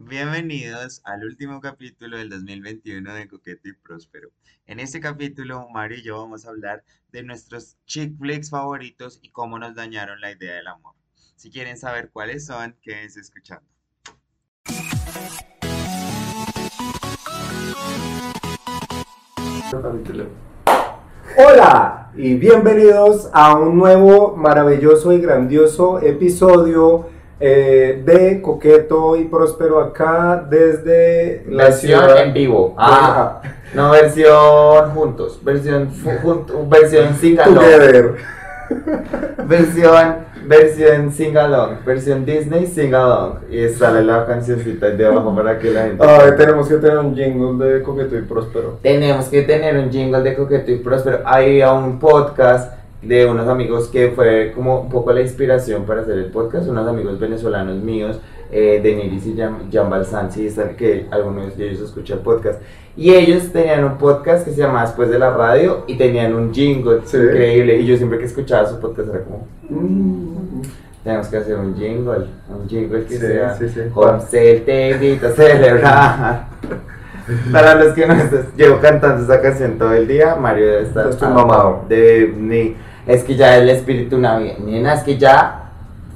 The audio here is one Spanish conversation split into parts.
Bienvenidos al último capítulo del 2021 de Coqueto y Próspero. En este capítulo, Mario y yo vamos a hablar de nuestros chick flicks favoritos y cómo nos dañaron la idea del amor. Si quieren saber cuáles son, quédense escuchando. Hola y bienvenidos a un nuevo maravilloso y grandioso episodio eh, de Coqueto y Próspero acá desde la Versión ciudad en vivo. Ah, no versión juntos. Versión fu- jun- versión. Together. Versión versión singalong. Versión Disney singalong. Y sale la cancioncita de abajo para que la gente. Ay, tenemos que tener un jingle de Coqueto y Próspero. Tenemos que tener un jingle de coqueto y próspero. Había un podcast de unos amigos que fue como un poco la inspiración para hacer el podcast, unos amigos venezolanos míos, eh, Deniris y Jan, Jan Balsanzi, están- que algunos de ellos escuchan el podcast. Y ellos tenían un podcast que se llamaba Después de la Radio y tenían un jingle Sí. increíble. Y yo siempre que escuchaba su podcast era como, "Mm, tenemos que hacer un jingle, un jingle que Sí, sea sí, sí. José te a celebrar. Para los que no estás, llevo cantando esa canción todo el día, Mario debe estar Estoy mamado. De, ni, es que ya el espíritu navideño, es que ya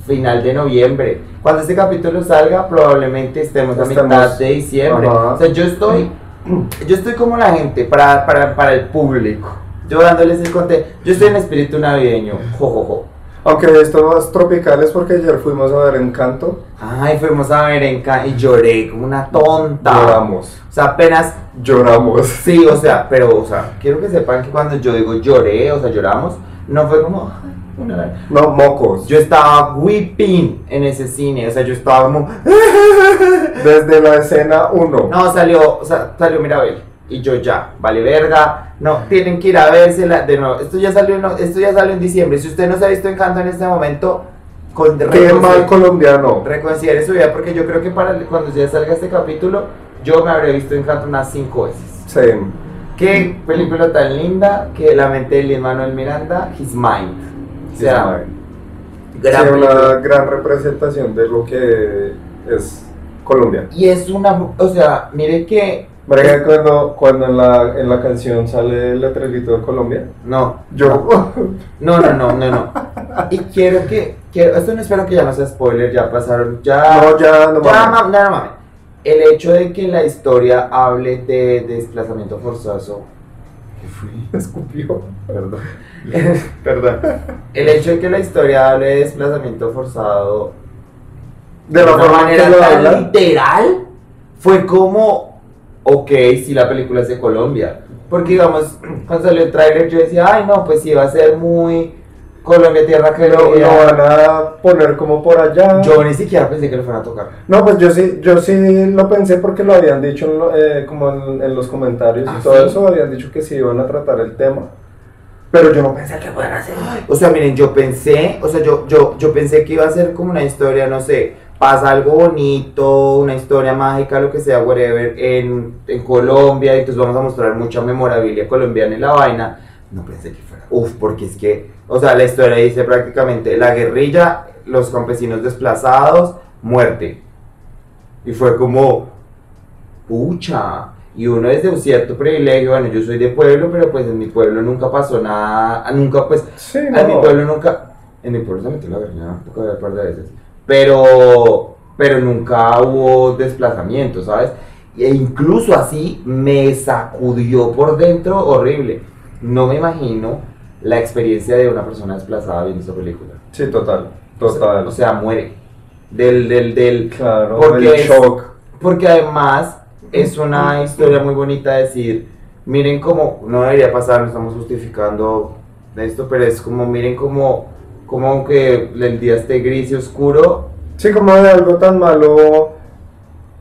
final de noviembre. Cuando este capítulo salga, probablemente estemos a Estemos- mitad de diciembre. Ajá. O sea, yo estoy, yo estoy como la gente para, para, para el público. Yo dándoles el contenido. Yo estoy en espíritu navideño. Jo, jo, jo. Aunque esto más tropical es porque ayer fuimos a ver Encanto. Ay, fuimos a ver en Ca- y lloré como una tonta. Lloramos. O sea, apenas Lloramos. Sí, o sea, pero, o sea, quiero que sepan que cuando yo digo lloré, o sea, lloramos, no fue como, "Ay, una lágrima". No, mocos. Yo estaba weeping en ese cine, o sea, yo estaba como, Desde la escena 1. no, salió, o sea, salió Mirabel, y yo ya, vale verga, no, tienen que ir a vérsela de nuevo, esto ya salió, en- esto ya salió en diciembre, si usted no se ha visto Encanto en este momento, con, Qué mal colombiano. reconsidere su vida, porque yo creo que para cuando ya salga este capítulo, yo me habré visto Encanto unas cinco veces. Same. Qué película tan linda que la mente de Lin Manuel Miranda, His Mind. O sea, gran Sí, una gran representación de lo que es Colombia. Y es una, o sea, mire que. Marica, cuando, cuando en, la, en la canción sale el letrerito de Colombia, No, yo. no, no, no, no, no. Y quiero que, quiero, esto no espero que ya no sea spoiler, ya pasaron, ya. no, ya no ya, mames. ma- no, no mames. El hecho de que la historia hable de desplazamiento forzoso. ¿Qué fue? Escupió. Perdón. Perdón. El hecho de que la historia hable de desplazamiento forzado De la una forma manera lo tan habla. literal fue como ok si la película es de Colombia porque digamos cuando salió el tráiler yo decía ay no pues sí va a ser muy Colombia tierra que Lo, lo van a poner como por allá. yo ni siquiera pensé que lo fueran a tocar No, pues yo sí, yo sí lo pensé porque lo habían dicho en lo- eh, como en, en los comentarios ¿Ah, y todo sí? eso, habían dicho que sí iban a tratar el tema. Pero yo no pensé que fueran a hacer. o sea miren yo pensé o sea yo yo yo pensé que iba a ser como una historia no sé pasa algo bonito una historia mágica lo que sea whatever en, en Colombia y entonces vamos a mostrar mucha memorabilia colombiana en la vaina no pensé que fuera uf porque es que o sea la historia dice prácticamente la guerrilla los campesinos desplazados muerte y fue como pucha y uno es de un cierto privilegio bueno yo soy de pueblo pero pues en mi pueblo nunca pasó nada nunca pues Sí, en no. mi pueblo nunca. En mi pueblo se metió la guerrilla un par de veces. Pero. Pero nunca hubo desplazamiento, ¿sabes? E incluso así me sacudió por dentro horrible. No me imagino la experiencia de una persona desplazada viendo esa película. Sí, total. O sea- Total. O sea, muere. Del, del, del. claro, porque el es- shock. Porque además es una historia muy bonita decir, miren cómo, no debería pasar, no estamos justificando esto, pero es como, miren cómo, como aunque el día esté gris y oscuro, Sí, como de algo tan malo.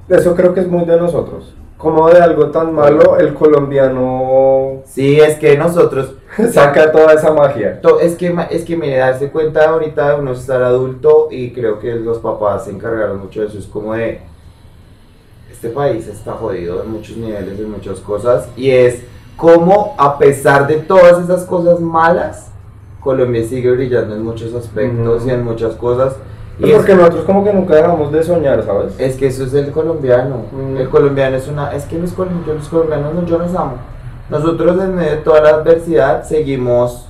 Eso creo que es muy de nosotros. Como de algo tan malo, el colombiano sí, es que nosotros, saca toda esa magia. to- es que, es que mire, darse cuenta ahorita de uno estar adulto y creo que los papás se encargaron mucho de eso, es como de, este país está jodido en muchos niveles, en muchas cosas, y es como a pesar de todas esas cosas malas, Colombia sigue brillando en muchos aspectos y en muchas cosas. Y Porque es, nosotros como que nunca dejamos de soñar, ¿sabes? es que eso es el colombiano. Mm. El colombiano es una. Es que los colombianos, los colombianos no- yo los amo. Nosotros en medio de toda la adversidad seguimos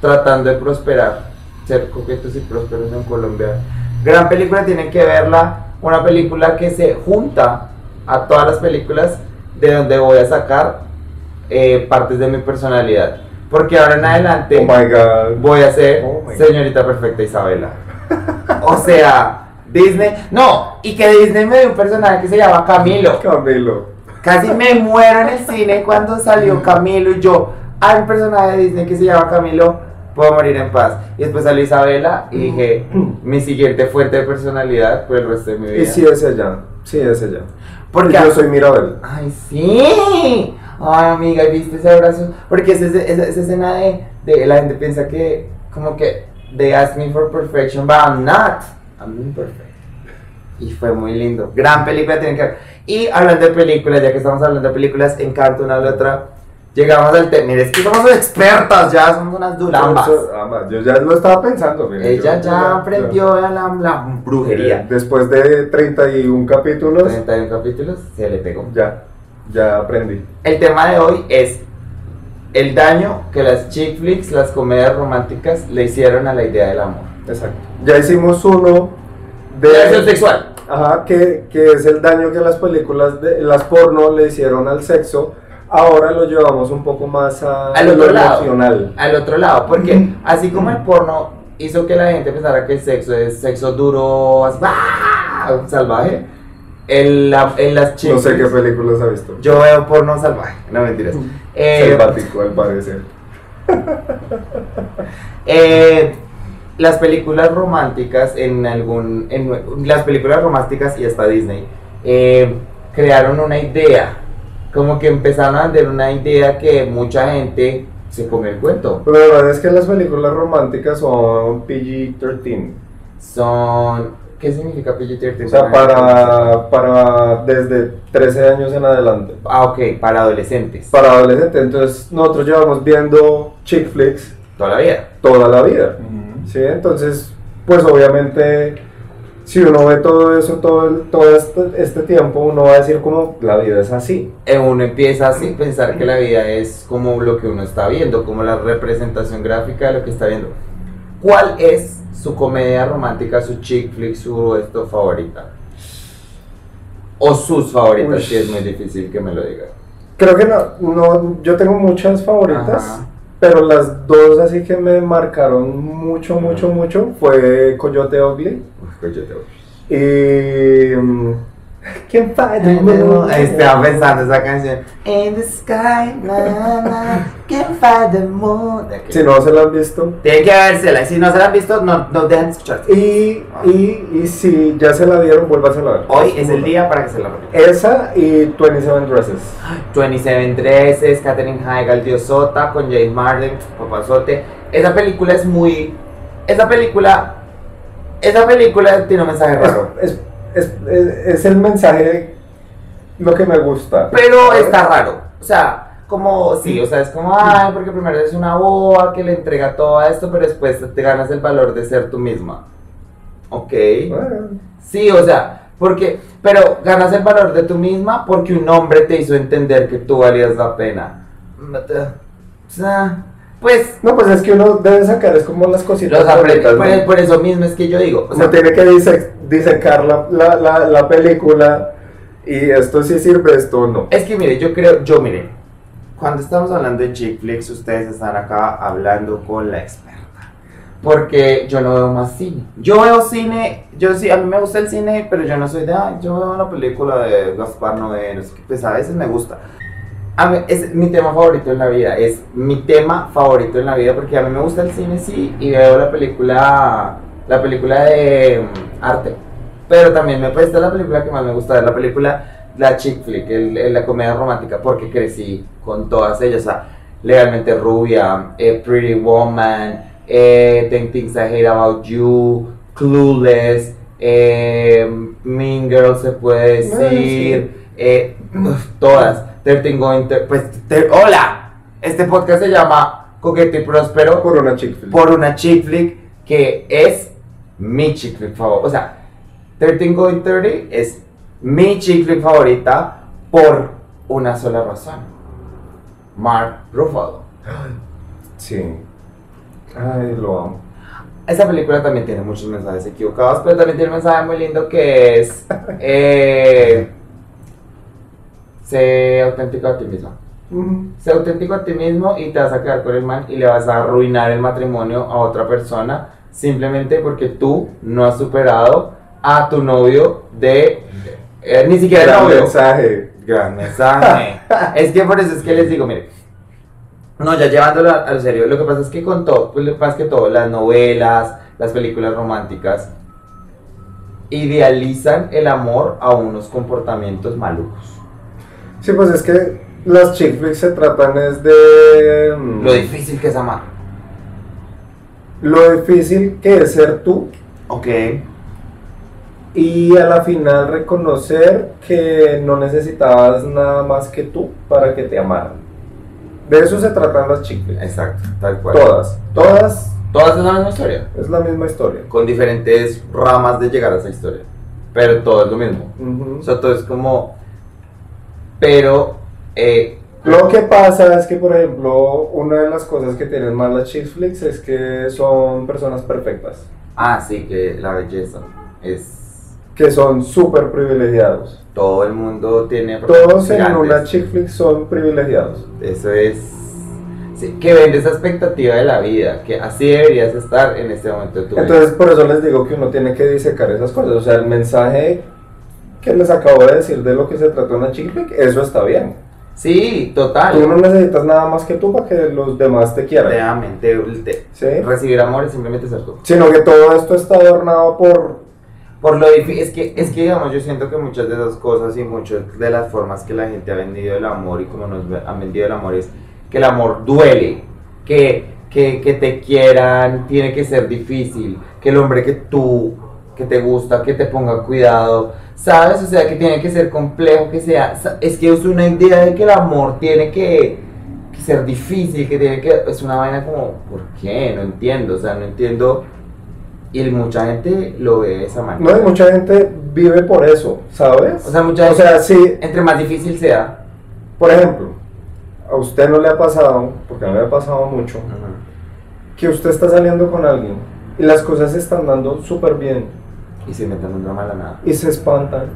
tratando de prosperar. Ser coquetos y prósperos en Colombia. Gran película, tienen que verla. Una película que se junta a todas las películas de donde voy a sacar eh, partes de mi personalidad. Porque ahora en adelante Oh my god. voy a ser Oh señorita perfecta Isabela. O sea, Disney. No, y que Disney me dio un personaje que se llama Camilo. Camilo. Casi me muero en el cine cuando salió Camilo y yo, hay un personaje de Disney que se llama Camilo, puedo morir en paz. Y después salió Isabela y dije, mi siguiente fuente de personalidad por el resto de mi vida. Y sí es ella. Sí es ella. Porque yo soy Mirabel. Ay, sí. Ay, amiga, ¿viste ese abrazo? Porque esa, esa, esa escena de, de la gente piensa que, como que, they ask me for perfection, but I'm not. I'm imperfect. Y fue muy lindo. Gran película, tienen que ver. Y hablando de películas, ya que estamos hablando de películas, Encanto, una de la otra, llegamos al tema. Mira, es que somos expertas ya, somos unas durambas. Yo, ya lo estaba pensando. Ella yo- ya aprendió la, la, la Eh, brujería. Después de 31 capítulos, 31 capítulos, se le pegó. ya, ya aprendí. El tema de hoy es el daño que las chick flicks, las comedias románticas, le hicieron a la idea del amor. Exacto. Ya hicimos uno Relación de... sexual. Ajá, que, que es el daño que las películas, de, las porno le hicieron al sexo. Ahora lo llevamos un poco más a Al lo otro lado. emocional. Al otro lado, porque así como el porno hizo que la gente pensara que el sexo es sexo duro, así, ¡ah! salvaje, en, la- en las chick No sé qué películas ha visto. Yo veo porno salvaje, no mentiras. Eh, Selvático, al parecer. Eh, las películas románticas en algún en las películas románticas y hasta Disney eh, crearon una idea como que empezaron a vender una idea que mucha gente se comió el cuento Pero la verdad es que las películas románticas son PG-13. son ¿qué significa PG-13? O sea, para, para desde 13 años en adelante. ah ok para adolescentes Para adolescentes. Entonces, nosotros llevamos viendo chick flicks toda la vida toda la vida. ¿sí? Entonces, pues obviamente, si uno ve todo eso, todo, el- todo este, este tiempo, uno va a decir como la vida es así. Eh, uno empieza así pensar que la vida es como lo que uno está viendo, como la representación gráfica de lo que está viendo. ¿Cuál es su comedia romántica, su chick flick, su esto favorita? O sus favoritas, Uy. si es muy difícil que me lo diga. Creo que no, no yo tengo muchas favoritas, Ajá. pero las dos así que me marcaron mucho, mucho, mucho fue Coyote Ugly Uf, pues yo y... mm, ¿Quién falla? Estaba pensando esa canción. In the sky, na, na, can find the moon. Si no se la han visto. Tienen que vérsela, y si no se la han visto, no, no dejen de escuchar. Y, y, y si ya se la vieron, vuélvasela a ver. Hoy es el día para que se la vean. Esa y 27 Dresses. 27 Dresses, Katherine Heigl, Diosota, con James Marden, papazote. Esa película es muy. Esa película. Esa película tiene un mensaje raro. Es, es, es, es el mensaje lo que me gusta. Pero está raro. O sea, como. Sí, o sea, es como. Ay, porque primero es una boa que le entrega todo esto, pero después te ganas el valor de ser tú misma. Ok. Bueno, Sí, o sea, porque. Pero ganas el valor de tú misma porque un hombre te hizo entender que tú valías la pena. O sea, pues. No, pues es que uno debe sacar, es como las cositas. Los por, ¿no? por eso mismo es que yo digo, o Uno tiene que dise- disecar la, la, la, la película y esto sí sirve, esto no. es que mire, yo creo, yo mire, cuando estamos hablando de chick flicks, ustedes están acá hablando con la experta. Porque yo no veo más cine. Yo veo cine, yo sí, a mí me gusta el cine, pero yo no soy de, ay, yo veo una película de Gaspar Noé, no sé qué, pues a veces me gusta. A mí, es mi tema favorito en la vida, es mi tema favorito en la vida, porque a mí me gusta el cine, sí, y veo la película, la película de mm, arte. Pero también me esta es la película que más me gusta, la película, la chick flick, el- el- la comedia romántica, porque crecí con todas ellas, o sea, Legalmente Rubia, eh, Pretty Woman, eh, Ten Things I Hate About You, Clueless, eh, Mean Girl se puede decir, eh, todas, 13 Going to, pues, te- hola, este podcast se llama Coqueto y Próspero Por una chick flick. por una chick flick que es mi chick flick favorita. O sea, 13 Going 30 es mi chick flick favorita por una sola razón. Mark Ruffalo. Sí. Ay, lo amo. Esa película también tiene muchos mensajes equivocados, pero también tiene un mensaje muy lindo que es eh, sé auténtico a ti mismo. Sé auténtico a ti mismo y te vas a quedar con el man y le vas a arruinar el matrimonio a otra persona simplemente porque tú no has superado a tu novio de... eh, ni siquiera el Gran novio. mensaje. Gran mensaje. es que por eso es que les digo, mire. No, ya llevándolo a, a lo serio. Lo que pasa es que con todo, pues, más que todo, las novelas, las películas románticas, idealizan el amor a unos comportamientos malucos. Sí, pues es que las chick flicks se tratan es de mm, Lo difícil que es amar. lo difícil que es ser tú Ok. y a la final reconocer que no necesitabas nada más que tú para que te amaran. De eso se tratan las chick flicks. Exacto, tal cual. Todas, todas Todas es la misma historia. es la misma historia. Con diferentes ramas de llegar a esa historia. Pero todo es lo mismo. O sea, todo es como. Pero. Eh, Lo que pasa es que, por ejemplo, una de las cosas que tienen más las chick flicks es que son personas perfectas, ah, sí, que la belleza es. que son súper privilegiados. Todo el mundo tiene. Todos en gigantes. una chick flick son privilegiados. Eso es. sí, que vende esa expectativa de la vida. Que así deberías estar en este momento de tu vida. Entonces, por eso les digo que uno tiene que disecar esas cosas. O sea, el mensaje que les acabo de decir de lo que se trata una chick flick, eso está bien. Sí, total. Tú no necesitas nada más que tú para que los demás te quieran. Realmente, te- ¿sí? recibir amor es simplemente ser tú. Sino que todo esto está adornado por... Por lo difícil, es que, es que digamos, yo siento que muchas de esas cosas y muchas de las formas que la gente ha vendido el amor y como nos han vendido el amor es que el amor duele, que, que, que te quieran tiene que ser difícil, que el hombre que tú, que te gusta, que te ponga cuidado, ¿sabes? O sea, que tiene que ser complejo, que sea, es que es una idea de que el amor tiene que, que ser difícil, que tiene que, es una vaina como, ¿por qué? No entiendo, o sea, no entiendo. Y mucha gente lo ve de esa manera. No, y mucha gente vive por eso, ¿sabes? O sea, mucha O gente, sea, sí, entre más difícil sea, por ejemplo, a usted no le ha pasado, porque a mí me ha pasado mucho, que usted está saliendo con alguien y las cosas se están dando súper bien y se meten un drama de la nada. y se espantan.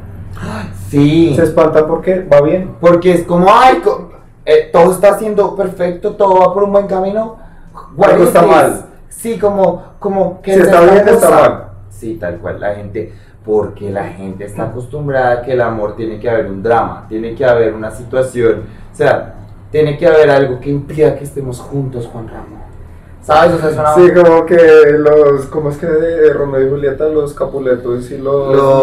Sí, Se espantan porque va bien. porque es como, ay, co- eh, todo está siendo perfecto, todo va por un buen camino. Algo está mal. Sí, como, como, ¿qué Si es está bien, está mal. Sí, tal cual, la gente, porque la gente está acostumbrada a que el amor tiene que haber un drama, tiene que haber una situación, o sea, tiene que haber algo que impida que estemos juntos, Juan Ramón. ¿Sabes? O sea, es una... Sí, como que los, ¿cómo es que de Romeo y Julieta? Los Capuletos y los, Lo-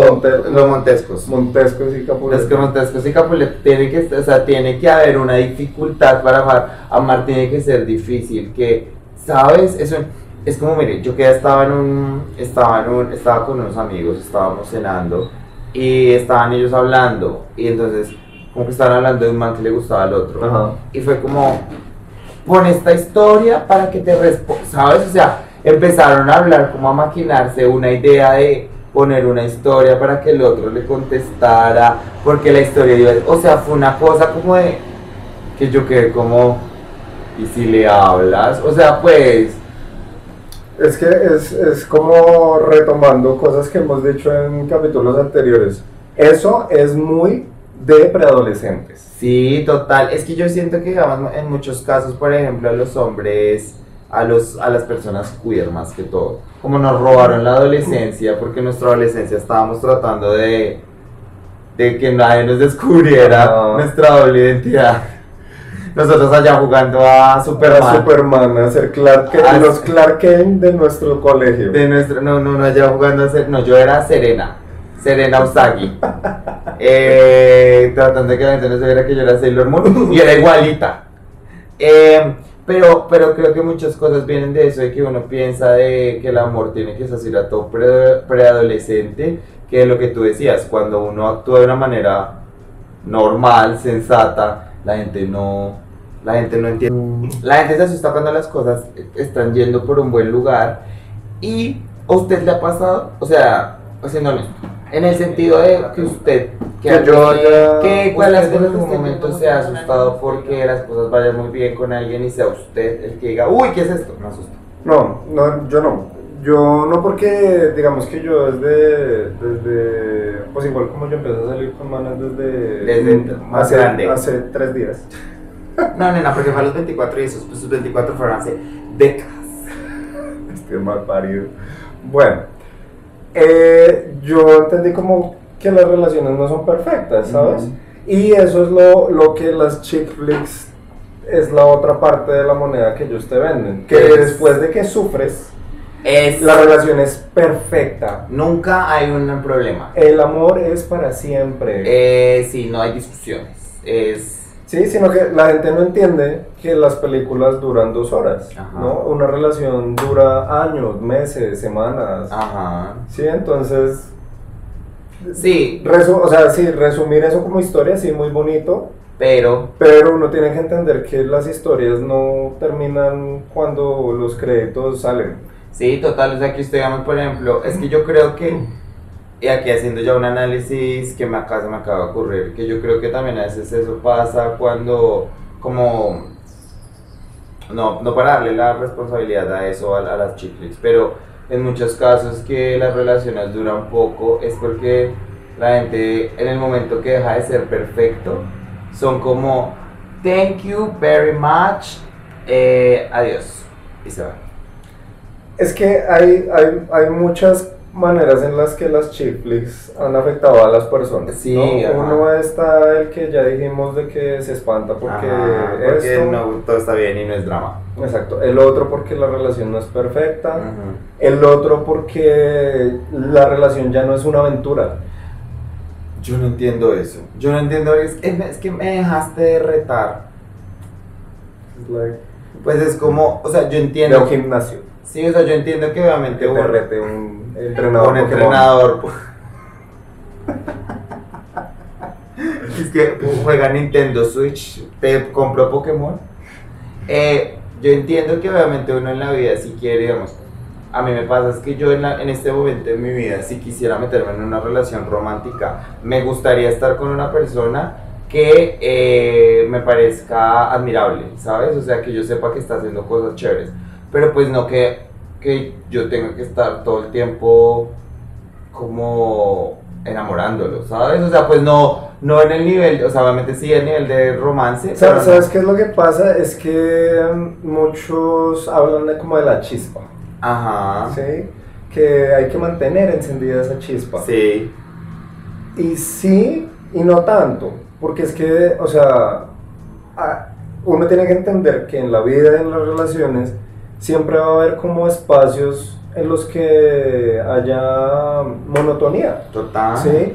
los Montescos. Montescos y Los Capuletos. que Montescos y Capulet tiene que, o sea, tiene que haber una dificultad para amar. Amar tiene que ser difícil, que, ¿sabes? Eso es como, mire, yo que estaba en un, estaba en un, estaba con unos amigos, estábamos cenando y estaban ellos hablando y entonces como que estaban hablando de un man que le gustaba al otro Ajá. y fue como, pon esta historia para que te responda, ¿sabes? O sea, empezaron a hablar, como a maquinarse una idea de poner una historia para que el otro le contestara, porque la historia o sea, fue una cosa como de, que yo quedé como, ¿y si le hablas? O sea, pues, Es que es, es como retomando cosas que hemos dicho en capítulos anteriores. Eso es muy de preadolescentes. sí, total, es que yo siento que, digamos, en muchos casos, por ejemplo, a los hombres, a, los, a las personas queer más que todo, como nos robaron la adolescencia, porque en nuestra adolescencia estábamos tratando de, de que nadie nos descubriera nuestra doble identidad. Nosotros allá jugando a Superman. Para Superman, a ser Clark Kent, Ah, los. Clark Kent de nuestro colegio. De nuestro, no, no, no, allá jugando a ser, no, yo era Serena, Serena Usagi. Eh, tratando de que la gente no se viera que yo era Sailor Moon y era igualita. Eh, pero, pero creo que muchas cosas vienen de eso, de que uno piensa de que el amor tiene que ser a todo pre- preadolescente, que es lo que tú decías, cuando uno actúa de una manera normal, sensata, la gente no, la gente no entiende. La gente se asusta cuando las cosas están yendo por un buen lugar y ¿A usted le ha pasado? O sea, haciendo honesto. En el sentido de que usted, que, Que yo haya- que las cosas en algún momento momento se ha asustado porque las cosas vayan muy bien con alguien y sea usted el que diga, uy, ¿qué es esto? Me asusta. No, no, yo no. Yo no porque, digamos que yo desde, desde, pues igual como yo empecé a salir con manas desde, Desde más hace, grande. hace tres días. No, nena, porque fue a los 24 y esos, pues sus 24 fueron hace décadas. Estoy mal parido. Bueno, eh, yo entendí como que las relaciones no son perfectas, ¿sabes? Y eso es lo, lo que las chick flicks es la otra parte de la moneda que ellos te venden. Que Es- después de que sufres, Es, la relación es perfecta. nunca hay un problema. El amor es para siempre. Eh, sí, no hay discusiones. Es. Sí, sino que la gente no entiende que las películas duran dos horas, Ajá. ¿no? Una relación dura años, meses, semanas. Ajá. Sí, entonces, Sí, resu- o sea, sí, resumir eso como historia, sí, muy bonito, pero. pero uno tiene que entender que las historias no terminan cuando los créditos salen. Sí, total. O sea, usted, digamos, por ejemplo, es que yo creo que. Y aquí haciendo ya un análisis que me se me acaba de ocurrir, que yo creo que también a veces eso pasa cuando, como, no, no para darle la responsabilidad a eso, a, a las chicles, pero en muchos casos que las relaciones duran poco es porque la gente en el momento que deja de ser perfecto son como, thank you very much, eh, adiós, y se van. Es que hay, hay, hay muchas maneras en las que las chick flicks han afectado a las personas. Sí. Uno está el que ya dijimos de que se espanta porque, Ajá, porque esto. no, todo está bien y no es drama. Exacto. El otro porque la relación no es perfecta. El otro porque la relación ya no es una aventura. Yo no entiendo eso. Yo no entiendo, es, es que me dejaste de retar. Like, Pues es como, o sea, yo de entiendo. un gimnasio. Sí, o sea, yo entiendo que obviamente Que te un entrenador. un Pokémon. entrenador. es que juega Nintendo Switch, te compró Pokémon. Eh, yo entiendo que obviamente uno en la vida si quiere, digamos, a mí me pasa es que yo en, la- en este momento de mi vida, si quisiera meterme en una relación romántica, me gustaría estar con una persona que eh, me parezca admirable, ¿sabes? O sea, que yo sepa que está haciendo cosas chéveres. Pero pues no que, que yo tenga que estar todo el tiempo como enamorándolo, ¿sabes? O sea, pues no, no en el nivel, o sea, obviamente sí el nivel de romance. No- ¿Sabes qué es lo que pasa? Es que mm, muchos hablan de como de la chispa. Ajá. ¿sí? Que hay que mantener encendida esa chispa. Sí. Y sí, y no tanto. Porque es que, o sea, uno tiene que entender que en la vida y en las relaciones siempre va a haber como espacios en los que haya monotonía. Total. ¿sí?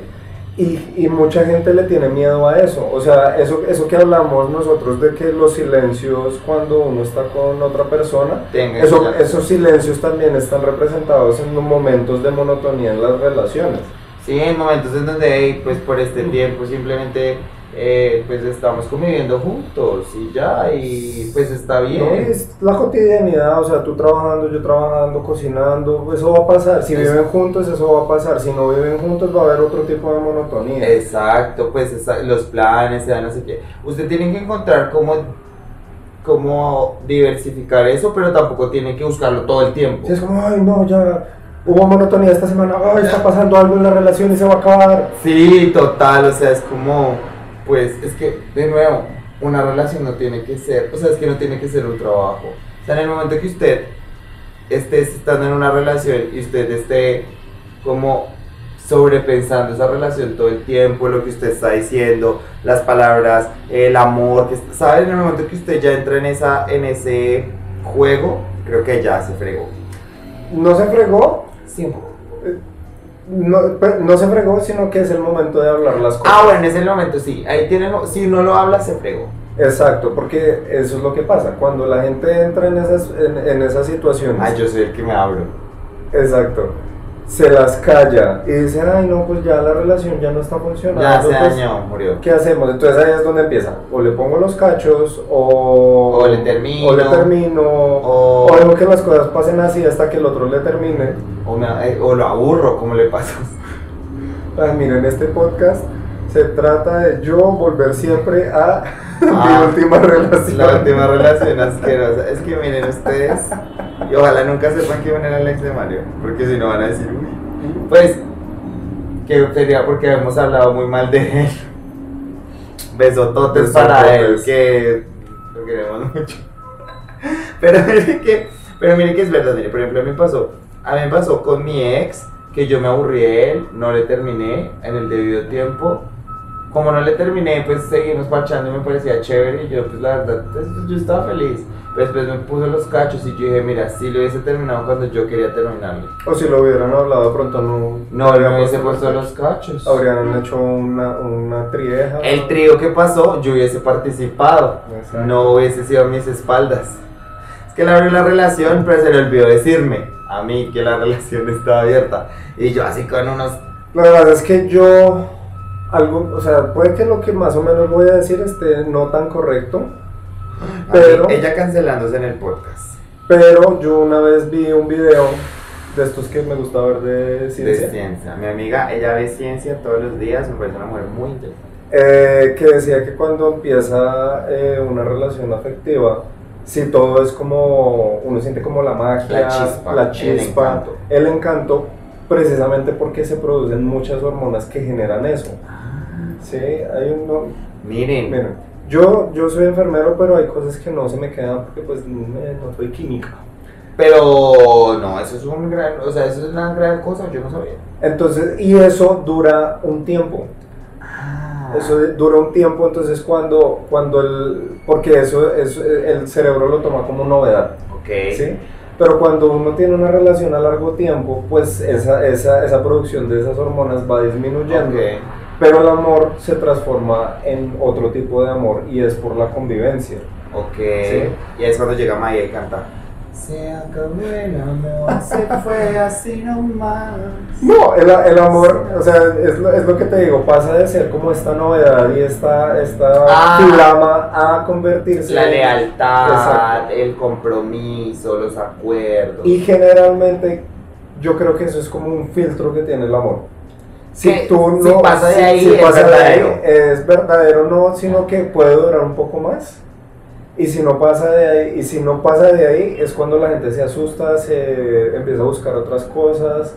Y, y mucha gente le tiene miedo a eso. O sea, eso, eso que hablamos nosotros de que los silencios cuando uno está con otra persona, Tenga eso, esos silencios también están representados en momentos de monotonía en las relaciones. Sí, en momentos en donde, pues por este tiempo simplemente eh, pues estamos conviviendo juntos y ya, y pues está bien. No, es la cotidianidad, o sea, tú trabajando, yo trabajando, cocinando, eso va a pasar. Si viven juntos, eso va a pasar. Si no viven juntos, va a haber otro tipo de monotonía. Exacto, pues esa- los planes, sea no sé qué. Usted tiene que encontrar cómo, cómo diversificar eso, pero tampoco tiene que buscarlo todo el tiempo. Si es como, ay, no, ya hubo monotonía esta semana, ay, está pasando algo en la relación y se va a acabar. Sí, total, o sea, es como, pues, es que, de nuevo, una relación no tiene que ser, o sea, es que no tiene que ser un trabajo. O sea, en el momento que usted esté estando en una relación y usted esté como sobrepensando esa relación todo el tiempo, lo que usted está diciendo, las palabras, el amor, que ¿sabe? En el momento que usted ya entra en, esa, en ese juego, creo que ya se fregó. No se fregó, Sí, poco. No, no se fregó, sino que es el momento de hablar las cosas. Ah, bueno, en ese momento sí, ahí tiene, si no lo habla, se fregó. Exacto, porque eso es lo que pasa. Cuando la gente entra en esas, en, en esas situaciones. Ay, yo soy el que me abro. Exacto. Se las calla y dice, ay no, pues ya la relación ya no está funcionando. Ya se pues, dañó, murió. ¿Qué hacemos? Entonces ahí es donde empieza. O le pongo los cachos, o, O le termino. o le termino, O- o que las cosas pasen así hasta que el otro le termine. O, me- eh, o lo aburro, como le pasó. Ay, miren, este podcast se trata de yo volver siempre a Ah, mi última relación. La última relación asquerosa. Es que miren ustedes, y ojalá nunca sepan quién era el ex de Mario, porque si no van a decir, uy. Pues, que sería porque hemos hablado muy mal de él. Besototes para él, que lo queremos mucho. Pero mire que, pero mire que es verdad, mire, por ejemplo, a mí me pasó, a mí me pasó con mi ex, que yo me aburrí de él, no le terminé en el debido tiempo. Como no le terminé, pues seguimos parchando y me parecía chévere y yo, pues la verdad, pues, yo estaba feliz. Pero después me puse los cachos y yo dije, mira, si lo hubiese terminado cuando yo quería terminarlo. O si lo hubieran hablado pronto, no. No, no hubiese puesto los cachos. Habrían hecho una, una trieja. El trío que pasó, yo hubiese participado. Exacto. No hubiese sido a mis espaldas. Es que él abrió la relación, pero se le olvidó decirme a mí que la relación estaba abierta. Y yo así con unos... La verdad es que yo, algo, o sea, puede que lo que más o menos voy a decir esté no tan correcto, Pero- Ella cancelándose en el podcast. pero yo una vez vi un video de estos que me gusta ver de ciencia, De ciencia. Mi amiga, ella ve ciencia todos los días, me parece una mujer muy inteligente. eh, que decía que cuando empieza eh, una relación afectiva, si todo es como, uno siente como la magia, La chispa, la el chispa, encanto. el encanto, precisamente porque se producen muchas hormonas que generan eso. Sí, hay un, Miren, Miren, yo, yo soy enfermero, pero hay cosas que no se me quedan porque pues no soy química. pero no, eso es un gran, o sea, eso es una gran cosa, yo no sabía. Entonces, y eso dura un tiempo. Ah. Eso dura un tiempo, entonces cuando, cuando el, porque eso, eso, el cerebro lo toma como novedad, Ok. ¿sí? Pero cuando uno tiene una relación a largo tiempo, pues esa, esa, esa producción de esas hormonas va disminuyendo. Ok. Pero el amor se transforma en otro tipo de amor y es por la convivencia. Ok. Sí. Y ahí es cuando llega Maya y canta. Se acabó el amor, se fue así nomás. No, el, el amor, o sea, es lo, es lo que te digo, pasa de ser como esta novedad y esta, esta Ah. a convertirse La lealtad, Exacto. el compromiso, los acuerdos. Y generalmente yo creo que eso es como un filtro que tiene el amor. Si Que tú si no pasa de ahí, es pasa de ahí, verdadero. es verdadero no, sino que puede durar un poco más. Y si no pasa de ahí, y si no pasa de ahí, es cuando la gente se asusta, se empieza a buscar otras cosas.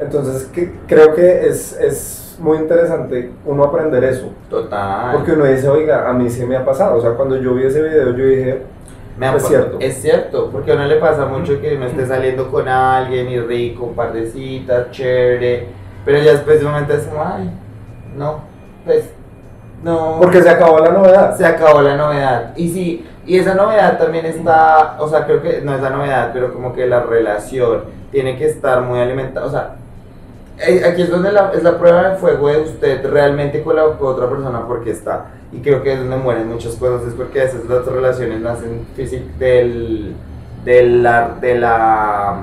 Entonces que, creo que es, es muy interesante uno aprender eso. Total. Porque uno dice, oiga, a mí sí me ha pasado. O sea, cuando yo vi ese video, yo dije, Me Es cierto. Es cierto, porque a uno le pasa mucho que no esté saliendo con alguien y rico, un par de citas, chévere, pero ya después de un momento es como, ay, no, pues, no. porque se acabó la novedad. se acabó la novedad. Y sí, y esa novedad también está, o sea, creo que no es la novedad, pero como que la relación tiene que estar muy alimentada, o sea, eh, aquí es donde la, es la prueba de fuego de usted realmente con la con otra persona porque está. Y creo que es donde mueren muchas cosas, es porque a veces las relaciones nacen físic del, de la, de la,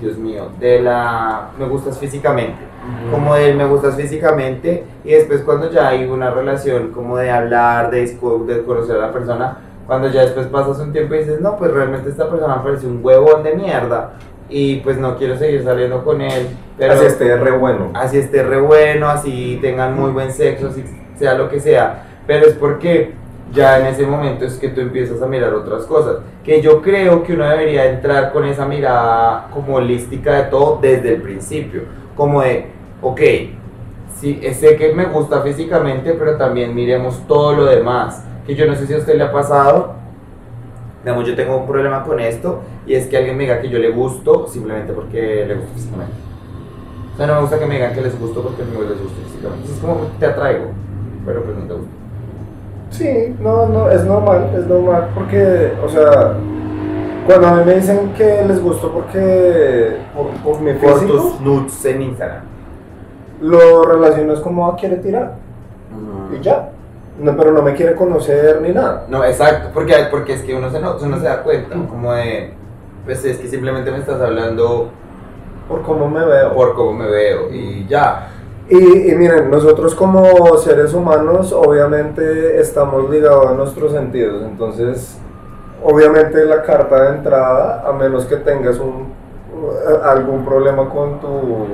Dios mío, de la, me gustas físicamente. Como de me gustas físicamente y después cuando ya hay una relación como de hablar, de, de conocer a la persona, cuando ya después pasas un tiempo y dices, no, pues realmente esta persona me parece un huevón de mierda y pues no quiero seguir saliendo con él, pero Así esté re bueno. así esté re bueno, así tengan muy buen sexo, así sea lo que sea, pero es porque ya en ese momento es que tú empiezas a mirar otras cosas, que yo creo que uno debería entrar con esa mirada como holística de todo desde el principio, como de, ok, sí, sé que me gusta físicamente, pero también miremos todo lo demás, que yo no sé si a usted le ha pasado, digamos, yo tengo un problema con esto, y es que alguien me diga que yo le gusto simplemente porque le gusto físicamente. O sea, no me gusta que me digan que les gusto porque no les gusto físicamente. Es como te atraigo, pero pues no te gusto. Sí, no, no, es normal, es normal porque, o sea, cuando a mí me dicen que les gustó porque, por, por mi Por físico, tus nudes en Instagram. lo relaciono es como, ah, quiere tirar, y ya, no, pero no me quiere conocer ni nada. No, exacto, porque, porque es que uno se, no, uno se da cuenta, como de, pues es que simplemente me estás hablando por cómo me veo. por cómo me veo y ya. Y, y miren, nosotros como seres humanos obviamente estamos ligados a nuestros sentidos, entonces obviamente la carta de entrada, a menos que tengas un, algún problema con tu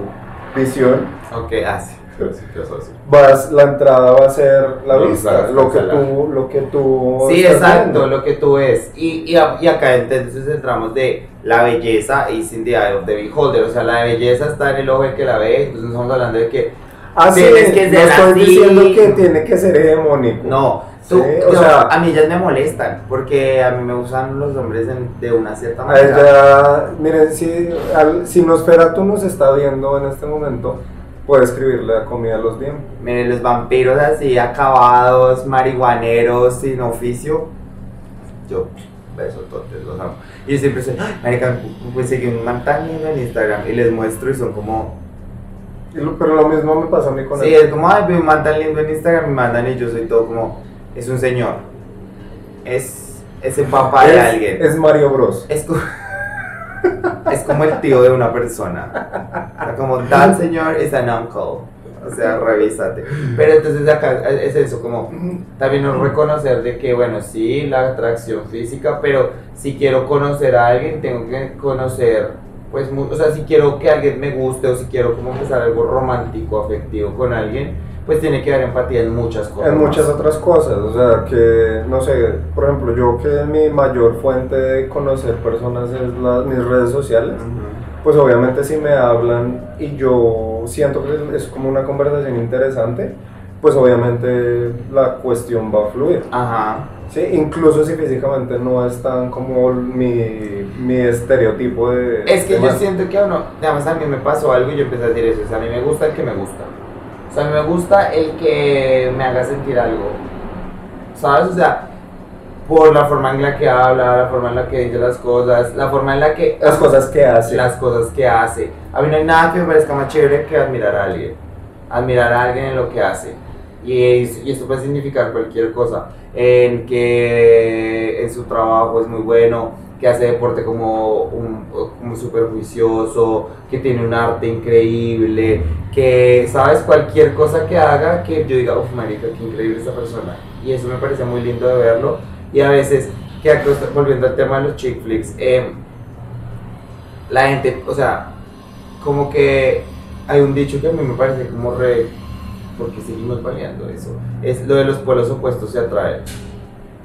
visión, Ok, así. Sí, ¿qué vas la entrada va a ser la Los vista, lo que tú, lo que tú Sí, exacto, viendo. lo que tú ves. Y, y acá entonces entramos de la belleza y sin the eye of the beholder. O sea, la belleza está en el ojo del que la ve. Entonces estamos hablando de que Ah, sí, Tienes que no estoy así. diciendo que tiene que ser hegemónico. no. Tú, Sí, o sea- a mí ellas me molestan porque a mí me gustan los hombres en- de una cierta A manera. ella, miren, si, al, si Nosferatu nos está viendo en este momento, puede escribirle a comida a los DM. Miren, los vampiros así acabados, marihuaneros, sin oficio. Yo, beso totes, los amo. Y siempre soy, "Ay, marica, pues seguí un man tan lindo en Instagram y les muestro y son como, Pero lo mismo me pasa a mí con sí, él. es como, ay, vi un man tan lindo en Instagram y mandan y yo soy todo como, es un señor. Es, es el papá de es, alguien. es Mario Bros. Es es como el tío de una persona. O sea, como tal señor es an uncle. O sea, revísate. Pero entonces acá es eso, como también no reconocer de que, bueno, sí, la atracción física, pero si quiero conocer a alguien, tengo que conocer, pues, mu- o sea, si quiero que alguien me guste o si quiero como empezar algo romántico, afectivo con alguien, pues tiene que haber empatía en muchas cosas. En muchas más. otras cosas, o sea, que, no sé, por ejemplo, yo que mi mayor fuente de conocer personas es las, mis redes sociales, pues obviamente si me hablan y yo siento que es como una conversación interesante, pues obviamente la cuestión va a fluir. Ajá. Sí, incluso si físicamente no es tan como mi, mi estereotipo de... Es que de yo man. siento que a uno, además a mí me pasó algo y yo empecé a decir eso, o sea, a mí me gusta el que me gusta. O sea, a mí me gusta el que me haga sentir algo. ¿Sabes? O sea, por la forma en la que habla, la forma en la que dice las cosas, la forma en la que... Las cosas que hace. Las cosas que hace. A mí no hay nada que me parezca más chévere que admirar a alguien. Admirar a alguien en lo que hace. Y, y esto puede significar cualquier cosa. En que en su trabajo es muy bueno, que hace deporte como, un, como súper juicioso, que tiene un arte increíble, que, ¿sabes? Cualquier cosa que haga que yo diga, uff, marica, qué increíble esta persona. Y eso me parece muy lindo de verlo. Y a veces, que volviendo al tema de los chick flicks, em, la gente, o sea, como que hay un dicho que a mí me parece como re, porque seguimos variando eso, es lo de los polos opuestos se atraen.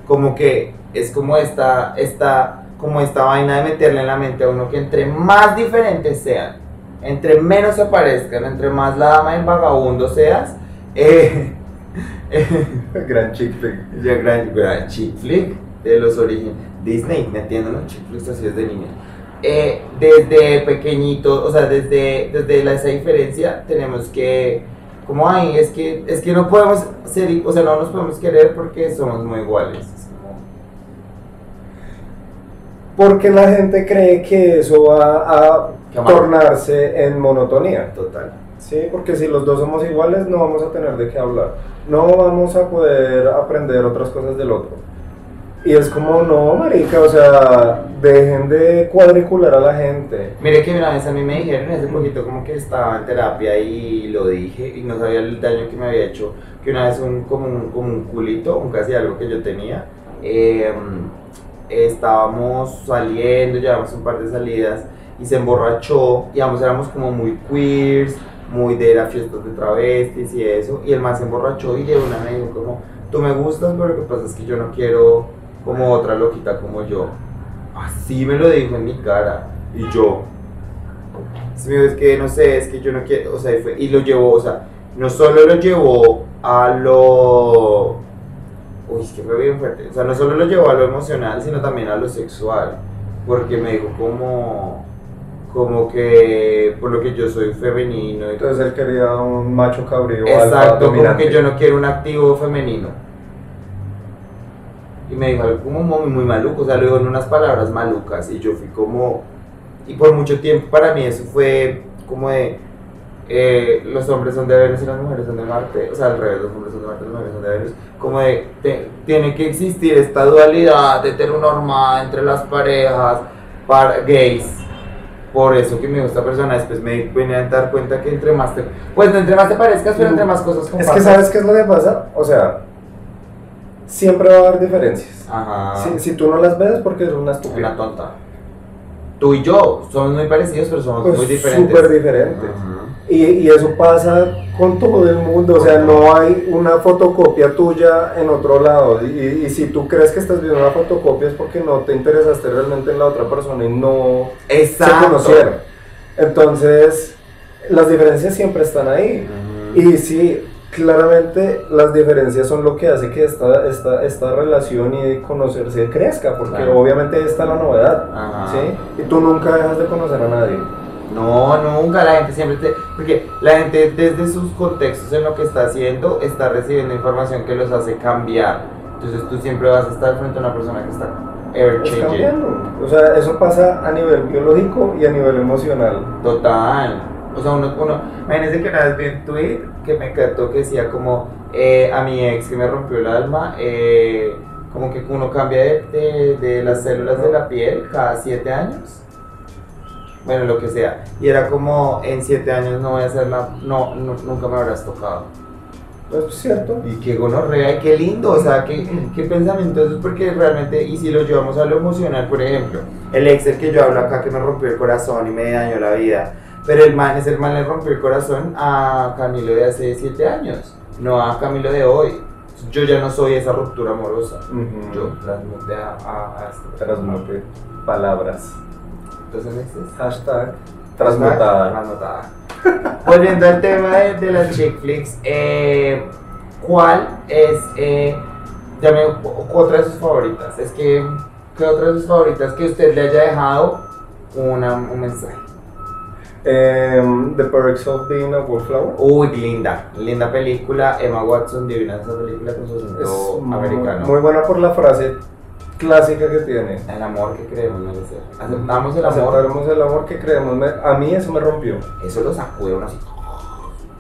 Como que es como esta, esta, como esta vaina de meterle en la mente a uno que entre más diferentes sean, entre menos se parezcan, entre más la dama del vagabundo seas, eh, Gran chick flick. ya gran, gran chick flick de los orígenes. Disney metiéndonos chick flicks así desde niños. Eh, desde pequeñito, o sea, desde, desde esa diferencia tenemos que, como ay, es que, es que no podemos ser, o sea, no nos podemos querer porque somos muy iguales. Porque la gente cree que eso va a tornarse en monotonía. total. Sí, porque si los dos somos iguales no vamos a tener de qué hablar. No vamos a poder aprender otras cosas del otro. Y es como, no, marica, o sea, dejen de cuadricular a la gente. Mire que una vez a mí me dijeron hace poquito como que estaba en terapia y lo dije y no sabía el daño que me había hecho. Que una vez un, como, un, como un culito, un casi algo que yo tenía, eh, estábamos saliendo, llevamos un par de salidas y se emborrachó y ambos éramos como muy queers, muy de las fiestas de travestis y eso. Y el man se emborrachó y de una me dijo como, tú me gustas, pero lo que pasa es que yo no quiero como otra loquita como yo. Así me lo dijo en mi cara. Y yo, Sí, es que no sé, es que yo no quiero, o sea, y, fue- y lo llevó, o sea, no solo lo llevó a lo, uy, es que fue bien fuerte, o sea, no solo lo llevó a lo emocional, sino también a lo sexual, porque me dijo como, como que, por lo que yo soy femenino, y Entonces él quería un macho cabrío. exacto, como que yo no quiero un activo femenino. Y me dijo algo como muy, muy maluco, o sea, lo dijo en unas palabras malucas, y yo fui como, y por mucho tiempo para mí eso fue como de, eh, los hombres son de Venus y las mujeres son de Marte, o sea, al revés, los hombres son de Marte y las mujeres son de Venus, como de, te- tiene que existir esta dualidad heteronormada entre las parejas para gays, por eso que me gusta persona, después me vine a dar cuenta que entre más te, pues no entre más te parezcas, pero entre más cosas Es compartas. que sabes qué es lo que pasa, o sea, siempre va a haber diferencias. Ajá. Si, si tú no las ves es porque eres una Una estúpida. tonta. Tú y yo somos muy parecidos, pero somos Pues muy diferentes. súper diferentes. Y, y eso pasa con todo el mundo, o sea, no hay una fotocopia tuya en otro lado. Y, y si tú crees que estás viendo una fotocopia es porque no te interesaste realmente en la otra persona y no se Exacto. conocieron. Entonces, las diferencias siempre están ahí. Y sí, claramente las diferencias son lo que hace que esta, esta, esta relación y de conocerse crezca, porque Claro. obviamente ahí está la novedad. Ajá. ¿sí? Y tú nunca dejas de conocer a nadie. No, nunca, la gente siempre te... Porque la gente desde sus contextos en lo que está haciendo está recibiendo información que los hace cambiar. Entonces tú siempre vas a estar frente a una persona que está ever Es changing. cambiando. O sea, eso pasa a nivel biológico y a nivel emocional. Total. O sea, uno, uno, imagínense que una vez vi un tweet que me encantó que decía como eh, a mi ex que me rompió el alma, eh, como que uno cambia de, de- de las células de la piel cada siete años. Bueno, lo que sea. Y era como en siete años no voy a hacer la, no, no- nunca me habrás tocado. Es cierto. Y qué gonorrea, y qué lindo, o sea, qué, qué pensamiento eso es porque realmente, y si lo llevamos a lo emocional, por ejemplo, el ex el que yo hablo acá que me rompió el corazón y me dañó la vida, pero el man, ese man le rompió el corazón a Camilo de hace 7 años, no a Camilo de hoy. Yo ya no soy esa ruptura amorosa, yo transmuté a, a, a esto. Transmute palabras. Entonces, exes. Hashtag transmutada. Transmutada. Volviendo al tema de, de las chick flicks, eh, ¿cuál es, eh, ya me- otra de sus favoritas? Es que, ¿qué otra de sus favoritas que usted le haya dejado una, un mensaje? Em, the Perks of Being a Wallflower. Uy, linda, linda película, Emma Watson, divina esa película con su acento muy, americano. muy buena por la frase clásica que tiene. el amor que creemos merecer. Aceptamos el amor. Aceptaremos el amor que creemos. A mí eso me rompió. Eso lo sacude uno así.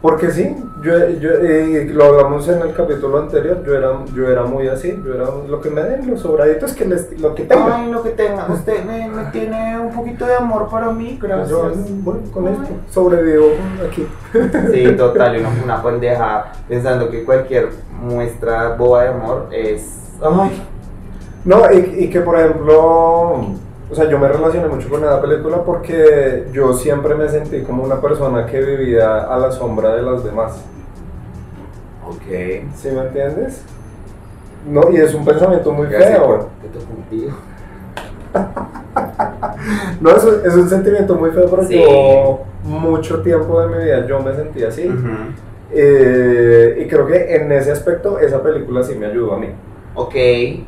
Porque sí, yo, yo, eh, lo hablamos en el capítulo anterior, yo era, yo era muy así, yo era lo que me den, los sobraditos que les, lo que tenga. Ay, lo que tenga. Usted me, me tiene un poquito de amor para mí, gracias. Yo voy con esto, sobrevivo aquí. Sí, total, y uno una pendeja pensando que cualquier muestra boba de amor es. Ay, No, y, y que por ejemplo, o sea, yo me relacioné mucho con esa película porque yo siempre me sentí como una persona que vivía a la sombra de las demás. ok. ¿Sí me entiendes? No, y es un pensamiento muy feo. qué te contigo. No, es, un- es un sentimiento muy feo porque Sí. yo mucho tiempo de mi vida yo me sentí así. Eh, y creo que en ese aspecto esa película sí me ayudó a mí. Ok,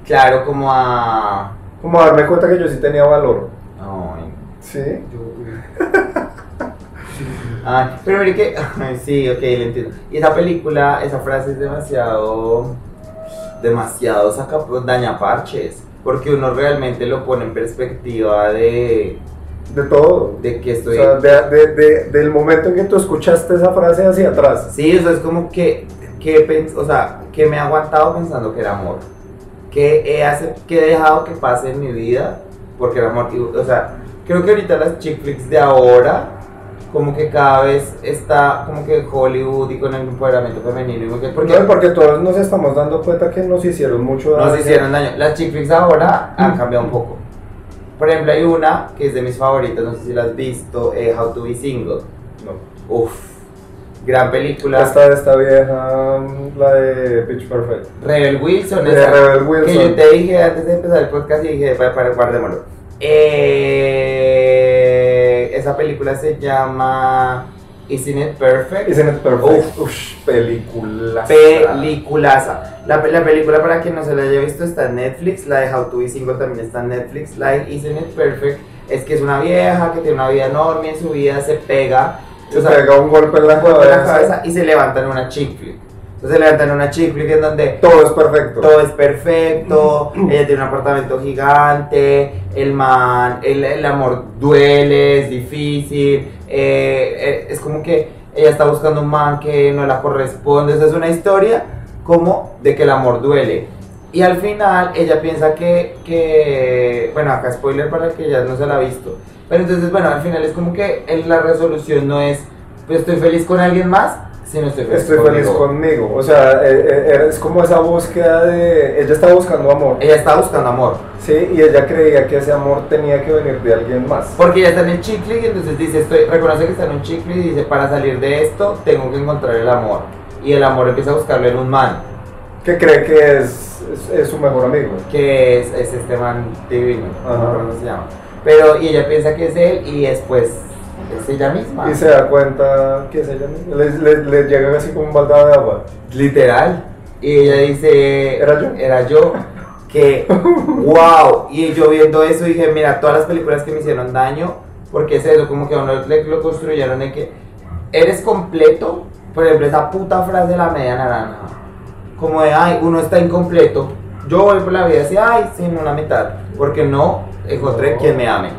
claro, como a. Como a darme cuenta que yo sí tenía valor. Ay, Sí. yo. Ay, pero mire que. Ay, sí, ok, lo entiendo. Y esa película, esa frase es demasiado. demasiado saca, daña parches. Porque uno realmente lo pone en perspectiva de. De todo. de que O estoy. sea, de- de- de- del momento en que tú escuchaste esa frase hacia atrás. Sí, eso es como que, que, pens- o sea, que me he aguantado pensando que era amor. Que he, que he dejado que pase en mi vida porque era amor. O sea, creo que ahorita las chick flicks de ahora, como que cada vez está, como que Hollywood y con el empoderamiento femenino. y porque Porque, porque todos nos estamos dando cuenta que nos hicieron mucho daño. nos hicieron daño. Las chick flicks ahora han cambiado un poco. Por ejemplo, hay una que es de mis favoritas, no sé si la has visto, eh, How to Be Single. No. Uf, gran película. Esta, esta vieja, la de Pitch Perfect. Rebel Wilson, De esa, Rebel Wilson. que yo te dije antes de empezar el podcast y dije, para, para guardémoslo. Eh, esa película se llama Isn't It Perfect? Isn't it perfect? Uf. Uf, película. Peliculaza. La, la película para quien no se la haya visto está en Netflix, la de How to Be Single también está en Netflix, la de Isn't It Perfect es que es una vieja que tiene una vida enorme en su vida, se pega, o sea, pega un golpe en la golpea la cabeza. cabeza y se levanta en una chick flick. Entonces se levanta en una chick flick en donde Todo es perfecto. todo es perfecto, ella tiene un apartamento gigante, el man, el, el amor duele, es difícil, eh, eh, es como que ella está buscando un man que no la corresponde, esa es una historia como de que el amor duele. Y al final ella piensa que, que, bueno, acá spoiler para que ella no se la ha visto. Pero entonces, bueno, al final es como que la resolución no es, pues estoy feliz con alguien más, sino estoy feliz Estoy conmigo. feliz conmigo. O sea, eh, eh, es como esa búsqueda de. Ella está buscando amor. Ella está buscando amor. Sí, y ella creía que ese amor tenía que venir de alguien más. Porque ella está en el chicle y entonces dice, estoy, reconoce que está en un chicle y dice, para salir de esto tengo que encontrar el amor. Y el amor empieza a buscarlo en un man, Que cree que es, es, es su mejor amigo. que es, es este man divino, no Ajá. acuerdo cómo se llama. Pero, y ella piensa que es él y después es ella misma. Y se da cuenta que es ella misma. Le, le, le llega así como un baldado de agua. Literal. Y ella dice, ¿Era yo? Era yo. Que, wow. Y yo viendo eso dije, mira, todas las películas que me hicieron daño, porque es eso, como que a uno le lo construyeron de que eres completo. Por ejemplo, esa puta frase de la media naranja. Como de, ay, uno está incompleto. Yo voy por la vida así, ay, sin una mitad. Porque no encontré No. quien me ame.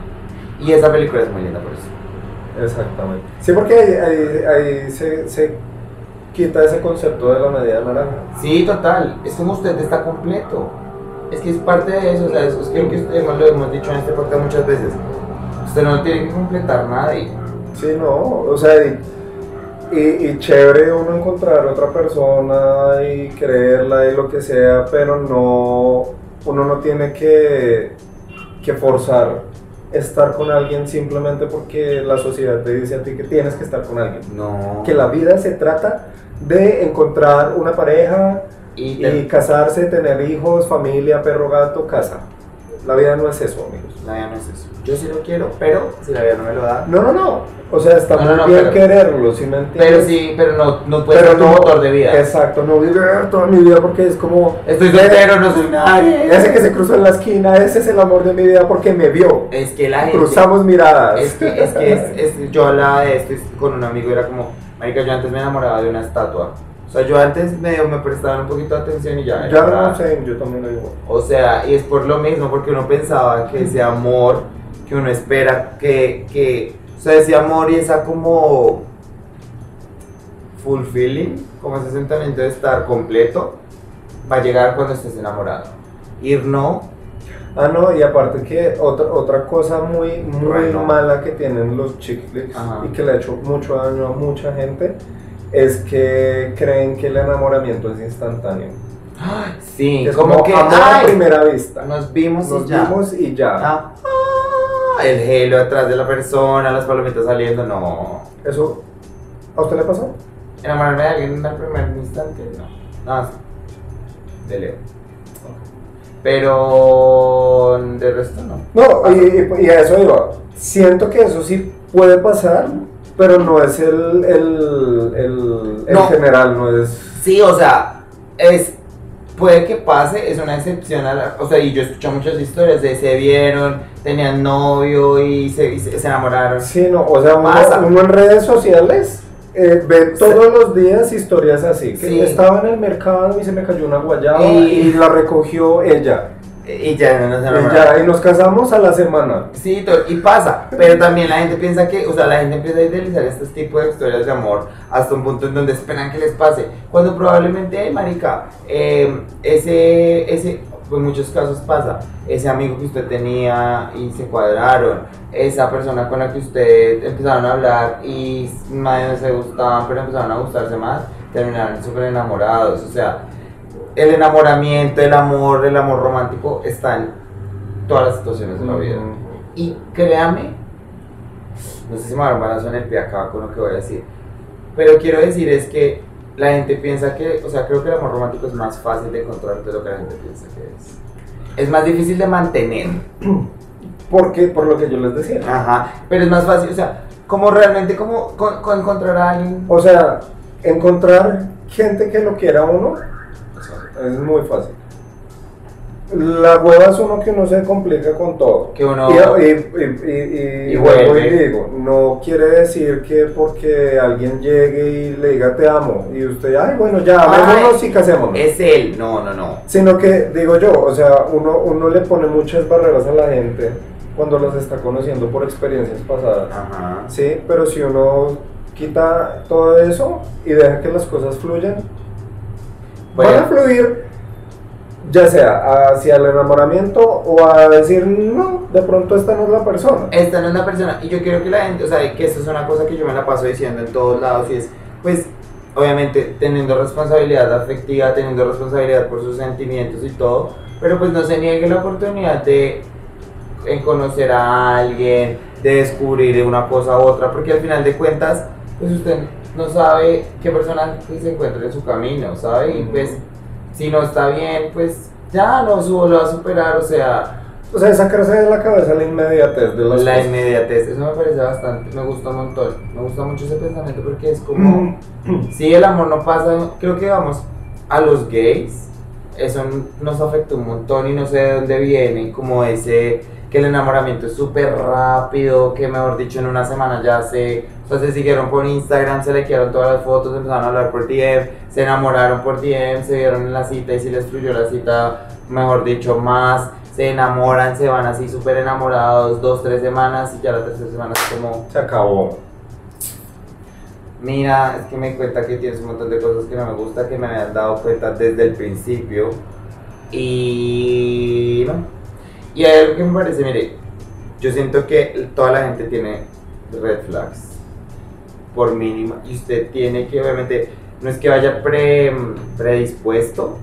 Y esa película es muy linda por eso. Exactamente. Sí, porque ahí, ahí, ahí se, se quita ese concepto de la media naranja. Sí, total. Es como usted está completo. Es que es parte de eso. O sea, es, es que, que usted, lo hemos dicho en este podcast muchas veces. Usted no tiene que completar nada. Y, Sí, no, o sea, y, y, y chévere uno encontrar otra persona y creerla y lo que sea, pero no, uno no tiene que, que forzar estar con alguien simplemente porque la sociedad te dice a ti que tienes que estar con alguien. no. Que la vida se trata de encontrar una pareja y, y casarse, tener hijos, familia, perro, gato, casa. La vida no es eso, amigos. la vida no es eso. Yo sí lo quiero, pero si la vida no me lo da. No, no, no. O sea, está No, muy no, no, bien pero- quererlo, si me entiendes? Pero sí, pero no, no puede Pero ser tu motor de vida. Exacto, no vivir toda mi vida porque es como. Estoy soltero, no soy nadie. Ese que se cruzó en la esquina, ese es el amor de mi vida porque me vio. Es que la gente. Cruzamos miradas. Es que, es que es, es- yo hablaba de esto con un amigo era como, marica, yo antes me enamoraba de una estatua. O sea, yo antes medio me prestaban un poquito de atención y ya. Ya no sé, yo también lo digo. O sea, y es por lo mismo, porque uno pensaba que ese amor que uno espera, que, que o sea, ese amor y esa como fulfilling, como ese sentimiento de estar completo, va a llegar cuando estés enamorado. Ir no, Ah, no, y aparte que otra, otra cosa muy, muy Bueno. mala que tienen los chick y que le ha hecho mucho daño a mucha gente es que creen que el enamoramiento es instantáneo. sí, Es como, como, que amor a primera vista. nos vimos Nos y ya. vimos y ya. Ah, ah, el gelo atrás de la persona, las palomitas saliendo, no. ¿Eso a usted le pasó? Enamorarme de alguien en el primer instante, no. No, sí. de Leo. Pero de resto no. No, y, y- y a eso iba. Siento que eso sí puede pasar, pero no es el, el, el, el No. general, no es... Sí, o sea, es puede que pase, es una excepción a la, o sea, y yo escucho muchas historias de se vieron, tenían novio y se, y se, se enamoraron. Sí, no, o sea, uno, uno en redes sociales eh, ve todos los días historias así, que Sí. estaba en el mercado y se me cayó una guayaba Y- y, la recogió ella. Y ya no se Y, enamoraron. ya, y nos casamos a la semana. Sí, y pasa, pero también la gente piensa que, o sea, la gente empieza a idealizar este tipo de historias de amor hasta un punto en donde esperan que les pase, cuando probablemente, marica, eh, ese, ese, pues en muchos casos pasa, ese amigo que usted tenía y se cuadraron, esa persona con la que usted empezaron a hablar y medio se gustaban, pero empezaron a gustarse más, terminaron súper enamorados, o sea, el enamoramiento, el amor, el amor romántico está en todas las situaciones de la vida. Y créame, no sé si me va a en el pie acá con lo que voy a decir, pero quiero decir es que la gente piensa que, o sea, creo que el amor romántico es más fácil de encontrar de lo que la gente piensa que es. Es más difícil de mantener. Porque, por lo que yo les decía. Ajá, pero es más fácil, o sea, como realmente como con, con encontrar a alguien. O sea, encontrar gente que lo quiera a uno es muy fácil. La hueva es uno que uno se complica con todo. Que uno- Y, y, y, y- digo, no quiere decir que porque alguien llegue y le diga te amo y usted, ay, bueno, ya, amémonos Ay, y casémonos. Es él, no, no, no. Sino que, digo yo, o sea, uno, uno le pone muchas barreras a la gente cuando las está conociendo por experiencias pasadas. Ajá. Sí, pero si uno quita todo eso y deja que las cosas fluyan, Van a- fluir ya sea hacia el enamoramiento o a decir, no, de pronto esta no es la persona. esta no es la persona. Y yo quiero que la gente, o sea, que esto es una cosa que yo me la paso diciendo en todos lados y es, pues, obviamente teniendo responsabilidad afectiva, teniendo responsabilidad por sus sentimientos y todo, pero pues no se niegue la oportunidad de en conocer a alguien, de descubrir una cosa u otra, porque al final de cuentas, pues usted no sabe qué persona se encuentra en su camino, ¿sabe? Y pues, si no está bien, pues ya no su- lo va a superar, o sea, O sea, sacarse de la cabeza la inmediatez de las la cosas. inmediatez, eso me parece bastante, me gusta un montón, me gusta mucho ese pensamiento porque es como, si el amor no pasa, creo que vamos, a los gays, eso nos afecta un montón y no sé de dónde viene, como ese, que el enamoramiento es súper rápido, que mejor dicho en una semana ya se, o sea, se siguieron por Instagram, se le quedaron todas las fotos, empezaron a hablar por DM, se enamoraron por DM, se vieron en la cita y si les fluyó la cita, mejor dicho, más, se enamoran, se van así súper enamorados, dos, tres semanas y ya la tercera semana es como... Se acabó. Mira, es que me cuenta que tienes un montón de cosas que no me gusta, que me habían dado cuenta desde el principio. Y no. Y hay algo que me parece, mire, yo siento que toda la gente tiene red flags. Por mínima. Y usted tiene que, obviamente, no es que vaya pre, predispuesto,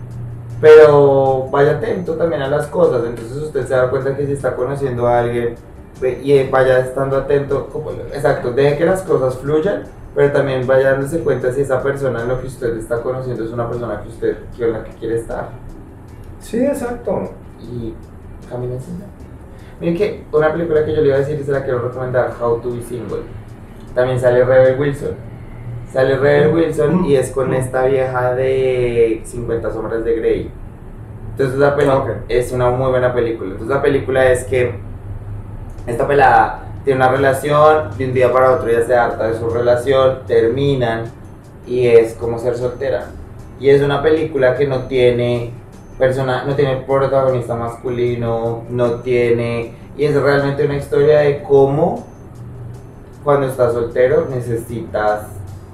pero vaya atento también a las cosas. Entonces usted se da cuenta que si está conociendo a alguien y vaya estando atento, como, exacto, deje que las cosas fluyan, pero también vaya dándose cuenta si esa persona en lo que usted está conociendo es una persona que usted con la que quiere estar. Sí, exacto. Y camine así. Miren que una película que yo le iba a decir y se la quiero recomendar, How to be Single. También sale Rebel Wilson. Sale Rebel Wilson y es con esta vieja de 50 sombras de Grey. Entonces la peli- Ok. es una muy buena película. Entonces la película es que esta pelada tiene una relación, de un día para otro ya se harta de su relación, terminan y es como ser soltera. Y es una película que no tiene persona, no tiene protagonista masculino, no tiene y es realmente una historia de cómo cuando estás soltero necesitas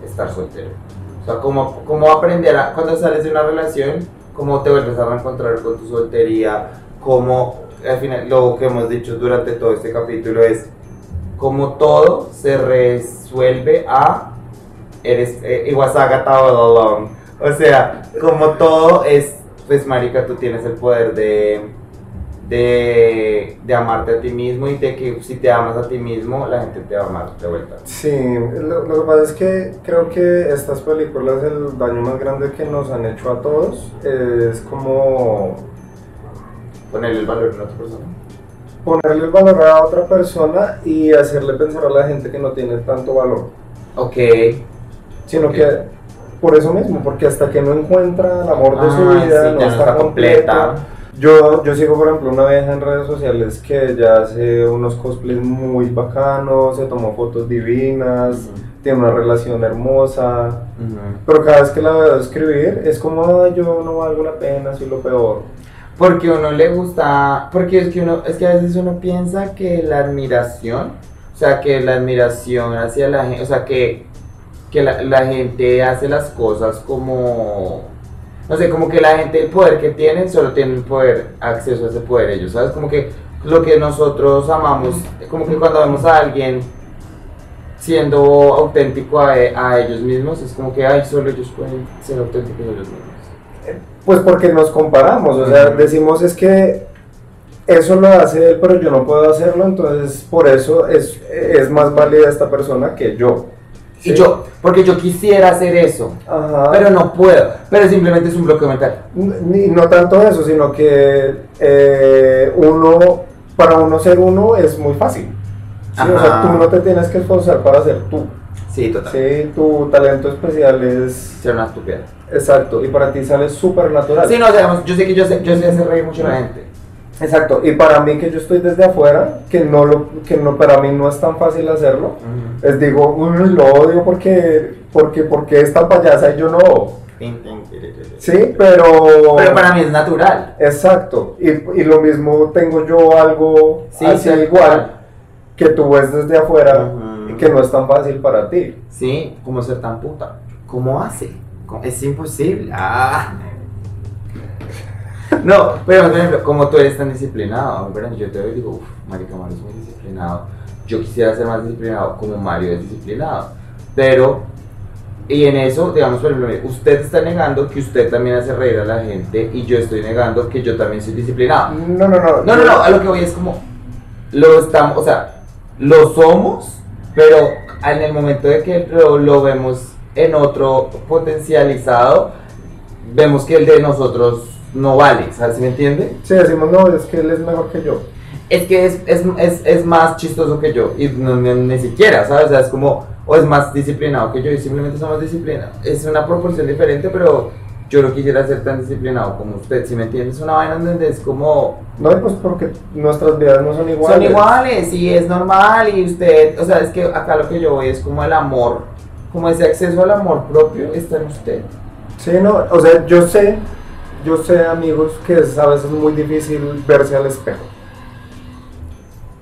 estar soltero. O sea, cómo, cómo aprender a, cuando sales de una relación, cómo te vuelves a reencontrar con tu soltería, cómo, al final, lo que hemos dicho durante todo este capítulo es cómo todo se resuelve a eres eh, all along. O sea, como todo es, pues marica, tú tienes el poder de, de, de amarte a ti mismo y de que si te amas a ti mismo, la gente te va a amar de vuelta. Sí, lo, lo que pasa es que creo que estas películas, el daño más grande que nos han hecho a todos es como Ponerle el valor en otra persona. ponerle el valor a otra persona y hacerle pensar a la gente que no tiene tanto valor. Ok. Sino Ok. que por eso mismo, porque hasta que no encuentra el amor de su Ah, vida, sí, no está, completa. completa. Yo, yo sigo, por ejemplo, una vieja en redes sociales que ya hace unos cosplays muy bacanos, se tomó fotos divinas, tiene una relación hermosa, pero cada vez que la veo escribir es como, "Ay, yo no valgo la pena, soy lo peor. Porque uno le gusta, porque es que uno, es que a veces uno piensa que la admiración, o sea, que la admiración hacia la gente, o sea, que, que la, la gente hace las cosas como, no sé, como que la gente, el poder que tienen, solo tienen poder, acceso a ese poder ellos, ¿sabes? Como que lo que nosotros amamos, como que cuando vemos a alguien siendo auténtico a, a ellos mismos, es como que, ay, solo ellos pueden ser auténticos ellos mismos. Pues porque nos comparamos, o sea, decimos es que eso lo hace él, pero yo no puedo hacerlo, entonces por eso es, es más válida esta persona que yo. Y yo, porque yo quisiera hacer eso, Ajá. pero no puedo. Pero simplemente es un bloqueo mental. Ni, no tanto eso, sino que eh, uno, para uno ser uno es muy fácil. ¿sí? O sea, tú no te tienes que esforzar para ser tú. Sí, total. Sí, tu talento especial es Ser una estúpida. exacto y para ti sale súper natural. Sí, no, digamos, yo sé que yo sé, yo sé hacer reír mucho a la gente. Exacto, y para mí que yo estoy desde afuera, que no lo, que no, para mí no es tan fácil hacerlo, les digo, "Uy, lo odio porque, porque, porque esta payasa y yo no. Sí, pero... Pero para mí es natural. Exacto, y, y lo mismo tengo yo algo Sí, así igual que tú ves desde afuera y que no es tan fácil para ti. Sí, como ser tan puta. ¿Cómo hace? ¿Cómo? Es imposible. Ah. No, pero por ejemplo, como tú eres tan disciplinado, ¿verdad? yo te digo, uff, marica, Mario es muy disciplinado. Yo quisiera ser más disciplinado como Mario es disciplinado. Pero, y en eso, digamos, por ejemplo, usted está negando que usted también hace reír a la gente y yo estoy negando que yo también soy disciplinado. No, no, no. No, no, no, a lo que voy es como, lo estamos, o sea, lo somos, pero en el momento de que lo, lo vemos en otro potencializado, vemos que el de nosotros no vale, ¿sabes? ¿Sí me entiende? Sí, decimos, no, es que él es mejor que yo. Es que es, es, es, es más chistoso que yo, y no, ni, ni siquiera, ¿sabes? O sea, es como, o es más disciplinado que yo, y simplemente somos disciplinados. Es una proporción diferente, pero yo no quisiera ser tan disciplinado como usted, ¿sí me entiende? Es una vaina donde es como, No, pues porque nuestras vidas no son iguales. Son iguales y es normal y usted, o sea, es que acá lo que yo voy es como el amor, como ese acceso al amor propio está en usted. Sí, no, o sea, yo sé, yo sé, amigos, que es a veces muy difícil verse al espejo.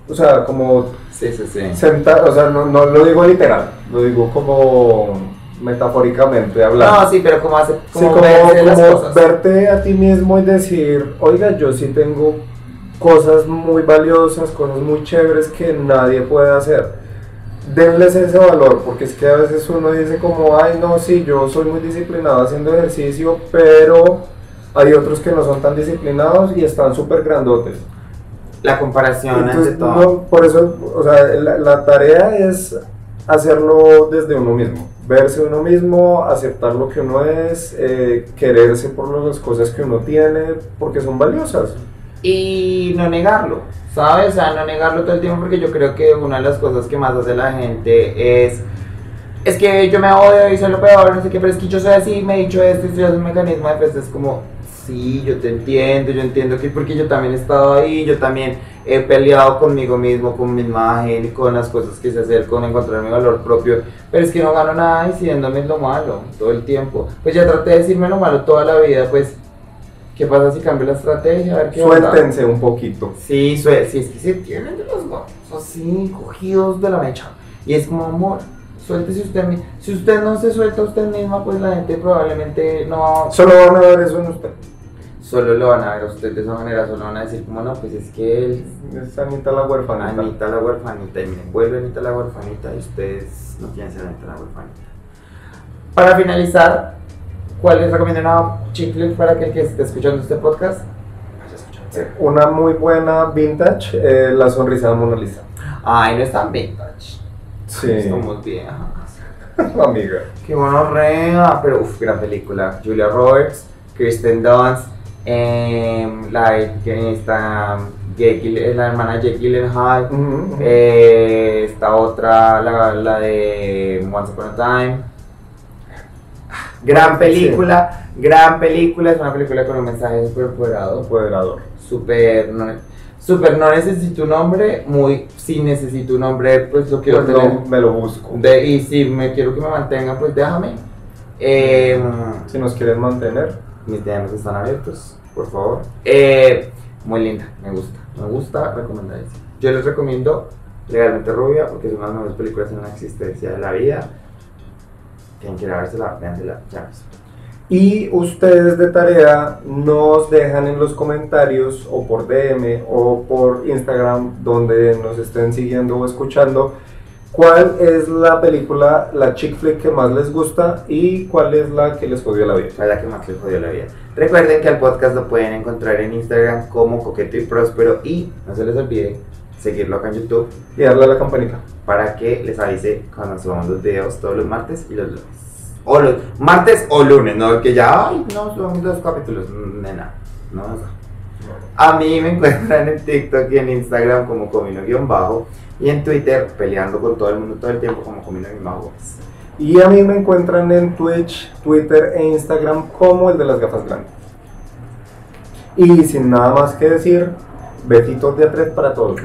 O sea, como Sí, sí, sí. sentar, o sea, no, no lo digo literal, lo digo como metafóricamente hablando. No, sí, pero como hace, Sí, como, como, verse las como cosas. verte a ti mismo y decir, oiga, yo sí tengo cosas muy valiosas, cosas muy chéveres que nadie puede hacer. Denles ese valor, porque es que a veces uno dice como, ay, no, sí, yo soy muy disciplinado haciendo ejercicio, pero hay otros que no son tan disciplinados y están súper grandotes. La comparación Entonces, todo. no, por eso, o sea, la, la tarea es hacerlo desde uno mismo, verse uno mismo, aceptar lo que uno es, eh, quererse por las cosas que uno tiene, porque son valiosas. Y no negarlo, ¿sabes? O sea, no negarlo todo el tiempo porque yo creo que una de las cosas que más hace la gente es... Es que yo me odio y soy lo peor, no sé qué, pero es que yo soy así, me he dicho esto y estoy haciendo un mecanismo de defensa. Es como, sí, yo te entiendo, yo entiendo que porque yo también he estado ahí, yo también he peleado conmigo mismo, con mi imagen, con las cosas que sé hacer, con encontrar mi valor propio. Pero es que no gano nada diciéndome lo malo todo el tiempo. Pues ya traté de decirme lo malo toda la vida, pues, ¿qué pasa si cambio la estrategia? A ver qué onda. Suéltense un poquito. Sí, sue- sí, es que se tienen de los huevos así, cogidos de la mecha. Y es como amor, suéltese usted mismo. Si usted no se suelta usted misma, pues la gente probablemente no. Solo van a ver eso en usted. Solo lo van a ver a usted de esa manera, solo van a decir, como no, pues es que él. Es Anita la huerfanita. Anita la huerfanita, y miren, vuelve Anita la huerfanita, y ustedes no quieren ser Anita la huerfanita. Para finalizar, ¿cuál les recomiendo una chick flick para que el que esté escuchando este podcast? Sí, Una muy buena vintage, eh, La sonrisa de Mona Lisa. Ay, no es tan vintage. Sí, Somos viejas. amiga. Qué rea, pero uff, gran película. Julia Roberts, Kristen Dunst, em, la que está Jake Gyllen- la hermana Jake Gyllenhaal, ujú. eh, esta otra, la, la de Once Upon a Time. Gran película, gran película, es una película con un mensaje súper empoderado, Empoderador. súper no, súper no necesito un hombre, muy sí necesito un hombre, pues lo quiero Pues tener. no, me lo busco. De- y si me quiero que me mantengan, pues déjame. Eh, Si nos quieren mantener. Mis DMs están abiertos, por favor. Eh, muy linda, me gusta. Me gusta, recomendadísima. Yo les recomiendo Legalmente Rubia porque es una de las mejores películas en la existencia de la vida. Tienen que ir a vérsela, véansela, ya ves. Y ustedes de tarea nos dejan en los comentarios o por DM o por Instagram donde nos estén siguiendo o escuchando cuál es la película, la chick flick que más les gusta y cuál es la que les jodió la vida. La que más les jodió la vida. Recuerden que al podcast lo pueden encontrar en Instagram como Coqueto y Próspero y no se les olvide seguirlo acá en YouTube Y darle a la campanita. para que les avise cuando subamos los videos todos los martes y los lunes. O los martes o lunes, no que ya, ay, no, subamos dos capítulos, nena, no, no. A mí me encuentran en TikTok y en Instagram como Comino-Bajo y en Twitter peleando con todo el mundo todo el tiempo como Comino-Bajo. Y a mí me encuentran en Twitch, Twitter e Instagram como el de las gafas grandes. Y sin nada más que decir, besitos de tres para todos.